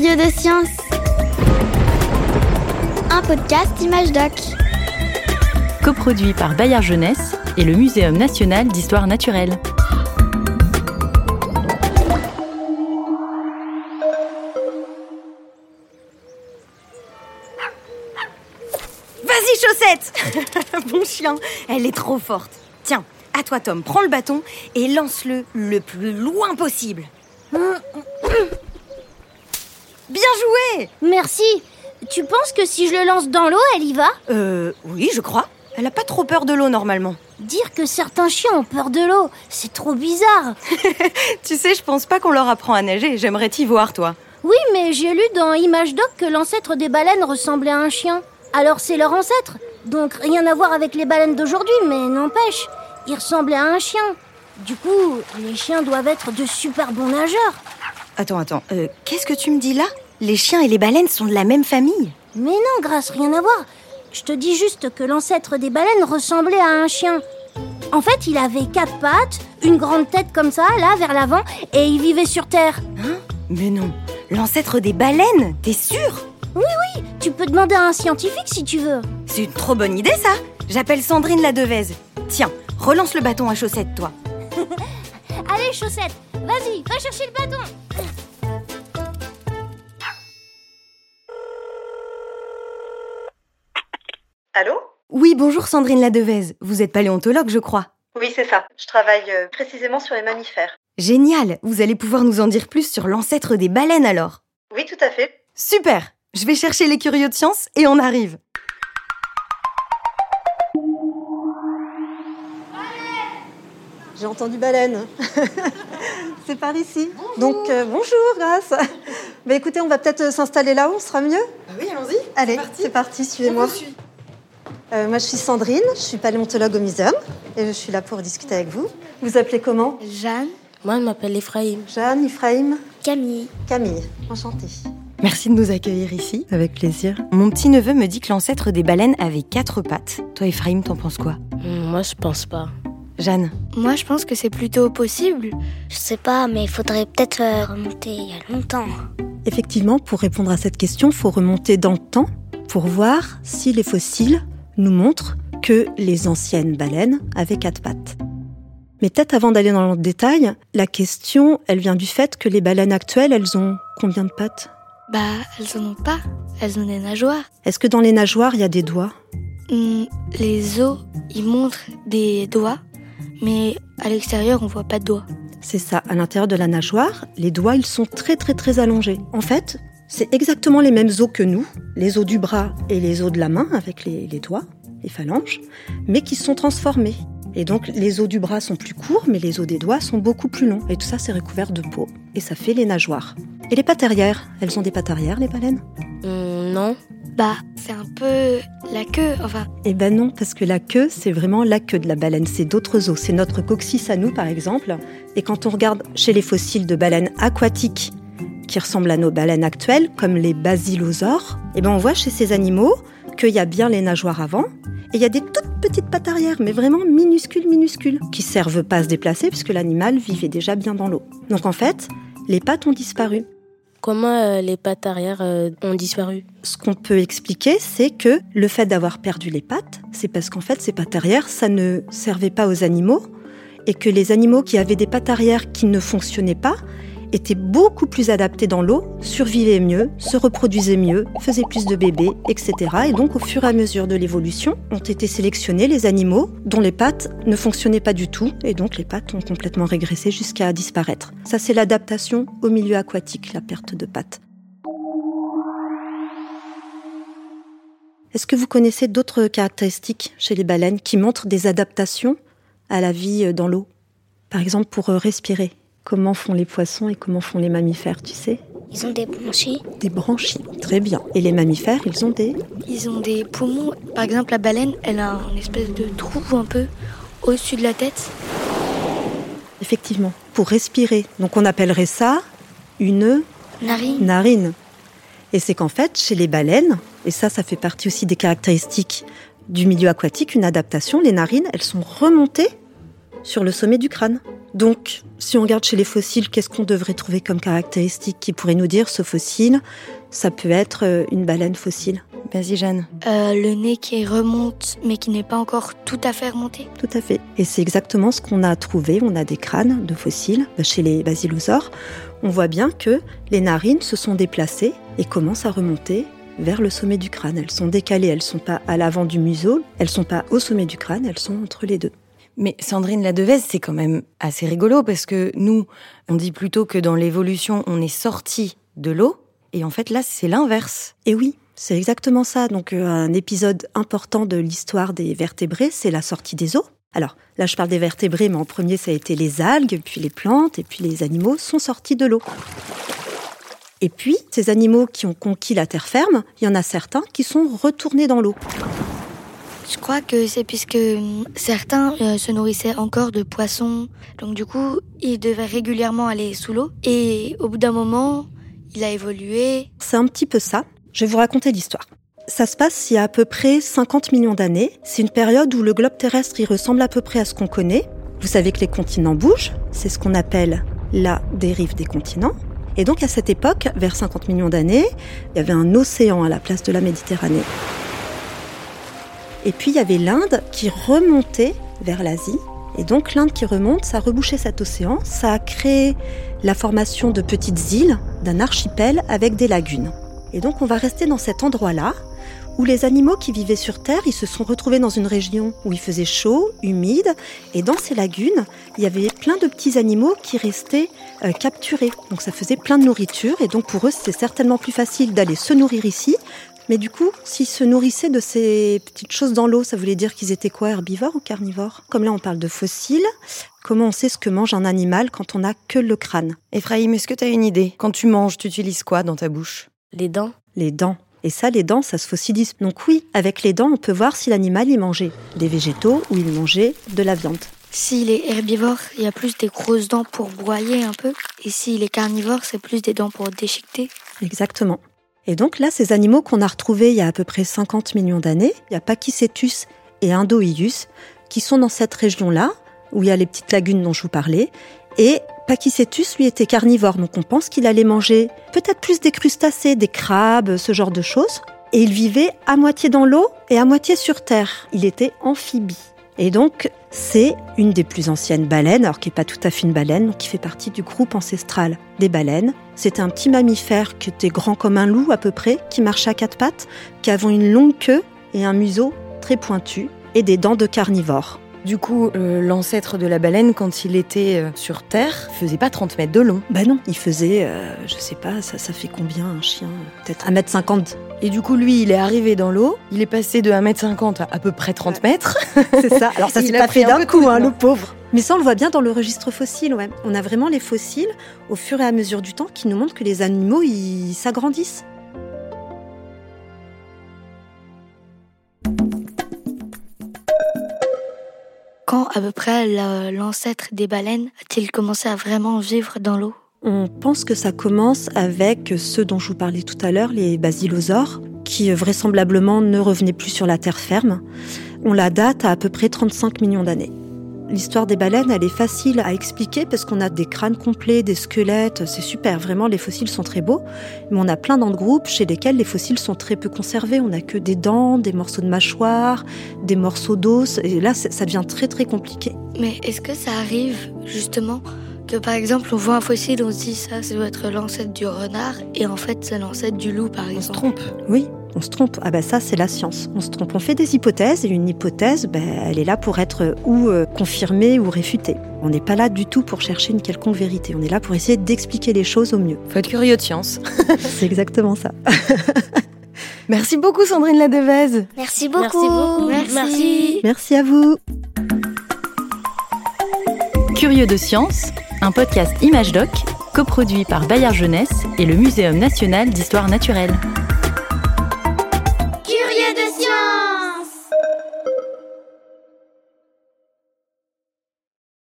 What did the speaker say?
Curieux de science. Un podcast Image Doc. Coproduit par Bayard Jeunesse et le Muséum national d'histoire naturelle. Vas-y, chaussette Bon chien, elle est trop forte. Tiens, à toi Tom, prends le bâton et lance-le le plus loin possible. Bien joué Merci. Tu penses que si je le lance dans l'eau, elle y va? Euh, oui, je crois. Elle a pas trop peur de l'eau normalement. Dire que certains chiens ont peur de l'eau, c'est trop bizarre. Tu sais, je pense pas qu'on leur apprend à nager. J'aimerais t'y voir, toi. Oui, mais j'ai lu dans Image Doc que l'ancêtre des baleines ressemblait à un chien. Alors c'est leur ancêtre. Donc rien à voir avec les baleines d'aujourd'hui, mais n'empêche, il ressemblait à un chien. Du coup, les chiens doivent être de super bons nageurs. Attends, attends. Euh, Qu'est-ce que tu me dis là? Les chiens et les baleines sont de la même famille. Mais non, Grâce, rien à voir. Je te dis juste que l'ancêtre des baleines ressemblait à un chien. En fait, il avait quatre pattes, une grande tête comme ça, là, vers l'avant, et il vivait sur Terre. Mais non. L'ancêtre des baleines T'es sûr? Tu peux demander à un scientifique si tu veux. C'est une trop bonne idée, ça J'appelle Sandrine la Devez. Tiens, relance le bâton à chaussettes, toi. Allez, chaussette, vas-y, va chercher le bâton. Allô Oui, bonjour Sandrine la Devez. Vous êtes paléontologue, je crois. Oui, c'est ça. Je travaille euh, précisément sur les mammifères. Génial Vous allez pouvoir nous en dire plus sur l'ancêtre des baleines alors. Oui, tout à fait. Super Je vais chercher les curieux de science et on arrive. J'ai entendu baleine. c'est par ici. Donc euh, bonjour, Grâce. Bah écoutez, on va peut-être s'installer là-haut, ce sera mieux? oui, allons-y. Allez, c'est parti, suivez-moi. Euh, moi, je suis Sandrine, je suis paléontologue au muséum et je suis là pour discuter avec vous. Vous appelez comment? Jeanne. Moi, je m'appelle Ephraim. Jeanne, Ephraim, Camille. Camille. Enchantée. Merci de nous accueillir ici. Avec plaisir. Mon petit-neveu me dit que l'ancêtre des baleines avait quatre pattes. Toi, Ephraim, t'en penses quoi? Hmm, Moi, je pense pas. Jeanne Moi, je pense que c'est plutôt possible. Je sais pas, mais il faudrait peut-être euh, remonter il y a longtemps. Effectivement, pour répondre à cette question, il faut remonter dans le temps pour voir si les fossiles nous montrent que les anciennes baleines avaient quatre pattes. Mais peut-être avant d'aller dans le détail, la question, elle vient du fait que les baleines actuelles, elles ont combien de pattes? Bah, elles en ont pas. Elles ont des nageoires. Est-ce que dans les nageoires, il y a des doigts? Hmm, les os, ils montrent des doigts, mais à l'extérieur, on voit pas de doigts. C'est ça, à l'intérieur de la nageoire, les doigts, ils sont très très très allongés. En fait, c'est exactement les mêmes os que nous, les os du bras et les os de la main avec les, les doigts, les phalanges, mais qui sont transformés. Et donc les os du bras sont plus courts, mais les os des doigts sont beaucoup plus longs. Et tout ça, c'est recouvert de peau. Et ça fait les nageoires. Et les pattes arrière Elles ont des pattes arrière, les baleines? Hmm, non. Bah, c'est un peu la queue, enfin. Eh ben non, parce que la queue, c'est vraiment la queue de la baleine, c'est d'autres os. C'est notre coccyx à nous, par exemple. Et quand on regarde chez les fossiles de baleines aquatiques qui ressemblent à nos baleines actuelles, comme les basilosaures, eh ben on voit chez ces animaux qu'il y a bien les nageoires avant, et il y a des toutes petites pattes arrière, mais vraiment minuscules, minuscules, qui servent pas à se déplacer puisque l'animal vivait déjà bien dans l'eau. Donc en fait, les pattes ont disparu. Comment euh, les pattes arrière euh, ont disparu? Ce qu'on peut expliquer, c'est que le fait d'avoir perdu les pattes, c'est parce qu'en fait, ces pattes arrière, ça ne servait pas aux animaux, et que les animaux qui avaient des pattes arrière qui ne fonctionnaient pas étaient beaucoup plus adaptés dans l'eau, survivaient mieux, se reproduisaient mieux, faisaient plus de bébés, etc. Et donc, au fur et à mesure de l'évolution, ont été sélectionnés les animaux dont les pattes ne fonctionnaient pas du tout, et donc les pattes ont complètement régressé jusqu'à disparaître. Ça, c'est l'adaptation au milieu aquatique, la perte de pattes. Est-ce que vous connaissez d'autres caractéristiques chez les baleines qui montrent des adaptations à la vie dans l'eau? Par exemple, pour respirer. Comment font les poissons et comment font les mammifères, tu sais? Ils ont des branchies. Des branchies, très bien. Et les mammifères, ils ont des... Ils ont des poumons. Par exemple, la baleine, elle a un espèce de trou un peu au-dessus de la tête. Effectivement, pour respirer. Donc on appellerait ça une Narine. narine. Et c'est qu'en fait, chez les baleines, et ça, ça fait partie aussi des caractéristiques du milieu aquatique, une adaptation, les narines, elles sont remontées sur le sommet du crâne. Donc, si on regarde chez les fossiles, qu'est-ce qu'on devrait trouver comme caractéristique qui pourrait nous dire ce fossile, ça peut être euh, une baleine fossile Vas-y Jeanne. Euh, le nez qui remonte, mais qui n'est pas encore tout à fait remonté. Tout à fait. Et c'est exactement ce qu'on a trouvé. On a des crânes de fossiles chez les basilosaures. On voit bien que les narines se sont déplacées et commencent à remonter vers le sommet du crâne. Elles sont décalées, elles sont pas à l'avant du museau, elles sont pas au sommet du crâne, elles sont entre les deux. Mais Sandrine Ladevez, c'est quand même assez rigolo parce que nous, on dit plutôt que dans l'évolution, on est sorti de l'eau. Et en fait, là, c'est l'inverse. Et oui, c'est exactement ça. Donc, euh, un épisode important de l'histoire des vertébrés, c'est la sortie des eaux. Alors, là, je parle des vertébrés, mais en premier, ça a été les algues, puis les plantes, et puis les animaux sont sortis de l'eau. Et puis, ces animaux qui ont conquis la terre ferme, il y en a certains qui sont retournés dans l'eau. Je crois que c'est puisque hum, certains euh, se nourrissaient encore de poissons. Donc du coup, ils devaient régulièrement aller sous l'eau. Et au bout d'un moment, il a évolué. C'est un petit peu ça. Je vais vous raconter l'histoire. Ça se passe il y a à peu près 50 millions d'années. C'est une période où le globe terrestre il ressemble à peu près à ce qu'on connaît. Vous savez que les continents bougent. C'est ce qu'on appelle la dérive des continents. Et donc à cette époque, vers 50 millions d'années, il y avait un océan à la place de la Méditerranée. Et puis il y avait l'Inde qui remontait vers l'Asie. Et donc l'Inde qui remonte, ça a rebouché cet océan, ça a créé la formation de petites îles, d'un archipel avec des lagunes. Et donc on va rester dans cet endroit-là où les animaux qui vivaient sur Terre, ils se sont retrouvés dans une région où il faisait chaud, humide, et dans ces lagunes, il y avait plein de petits animaux qui restaient euh, capturés. Donc ça faisait plein de nourriture, et donc pour eux, c'était certainement plus facile d'aller se nourrir ici. Mais du coup, s'ils se nourrissaient de ces petites choses dans l'eau, ça voulait dire qu'ils étaient quoi, herbivores ou carnivores? Comme là, on parle de fossiles. Comment on sait ce que mange un animal quand on n'a que le crâne? Ephraim, est-ce que tu as une idée? Quand tu manges, tu utilises quoi dans ta bouche? Les dents Les dents. Et ça, les dents, ça se fossilise. Donc oui, avec les dents, on peut voir si l'animal y mangeait des végétaux ou il mangeait de la viande. S'il est herbivore, il y a plus des grosses dents pour broyer un peu. Et s'il est carnivore, c'est plus des dents pour déchiqueter. Exactement. Et donc là, ces animaux qu'on a retrouvés il y a à peu près 50 millions d'années, il y a Pachycetus et Indoius, qui sont dans cette région-là, où il y a les petites lagunes dont je vous parlais. Et Pachycetus, lui, était carnivore, donc on pense qu'il allait manger peut-être plus des crustacés, des crabes, ce genre de choses. Et il vivait à moitié dans l'eau et à moitié sur terre. Il était amphibie. Et donc, c'est une des plus anciennes baleines, alors qui n'est pas tout à fait une baleine, qui fait partie du groupe ancestral des baleines. C'était un petit mammifère qui était grand comme un loup à peu près, qui marchait à quatre pattes, qui avait une longue queue et un museau très pointu et des dents de carnivore. Du coup, euh, l'ancêtre de la baleine, quand il était euh, sur Terre, faisait pas 30 mètres de long. Ben non, il faisait, euh, je sais pas, ça, ça fait combien un chien Peut-être 1m50. Et du coup, lui, il est arrivé dans l'eau, il est passé de 1m50 à à peu près 30 mètres. C'est ça. Alors ça s'est pas pris fait un d'un coup, hein, le pauvre. Mais ça, on le voit bien dans le registre fossile, ouais. On a vraiment les fossiles, au fur et à mesure du temps, qui nous montrent que les animaux, ils s'agrandissent. À peu près la- l'ancêtre des baleines a-t-il commencé à vraiment vivre dans l'eau? On pense que ça commence avec ceux dont je vous parlais tout à l'heure, les basilosaures, qui euh, vraisemblablement ne revenaient plus sur la terre ferme. On la date à à peu près 35 millions d'années. L'histoire des baleines, elle est facile à expliquer parce qu'on a des crânes complets, des squelettes, c'est super, vraiment les fossiles sont très beaux. Mais on a plein dans de groupes chez lesquels les fossiles sont très peu conservés. On n'a que des dents, des morceaux de mâchoire, des morceaux d'os, et là ça devient très très compliqué. Mais est-ce que ça arrive justement que par exemple on voit un fossile, on se dit ça, ça doit être l'ancêtre du renard, et en fait c'est l'ancêtre du loup par On se exemple trompe. Oui, on se trompe. Ah ben ça, c'est la science. On se trompe. On fait des hypothèses et une hypothèse, ben, elle est là pour être ou euh, confirmée ou réfutée. On n'est pas là du tout pour chercher une quelconque vérité. On est là pour essayer d'expliquer les choses au mieux. Faut être curieux de science. C'est exactement ça. Merci beaucoup, Sandrine Ladevez. Merci beaucoup. Merci beaucoup. Merci. Merci à vous. Curieux de science, un podcast Image Doc, coproduit par Bayard Jeunesse et le Muséum national d'histoire naturelle.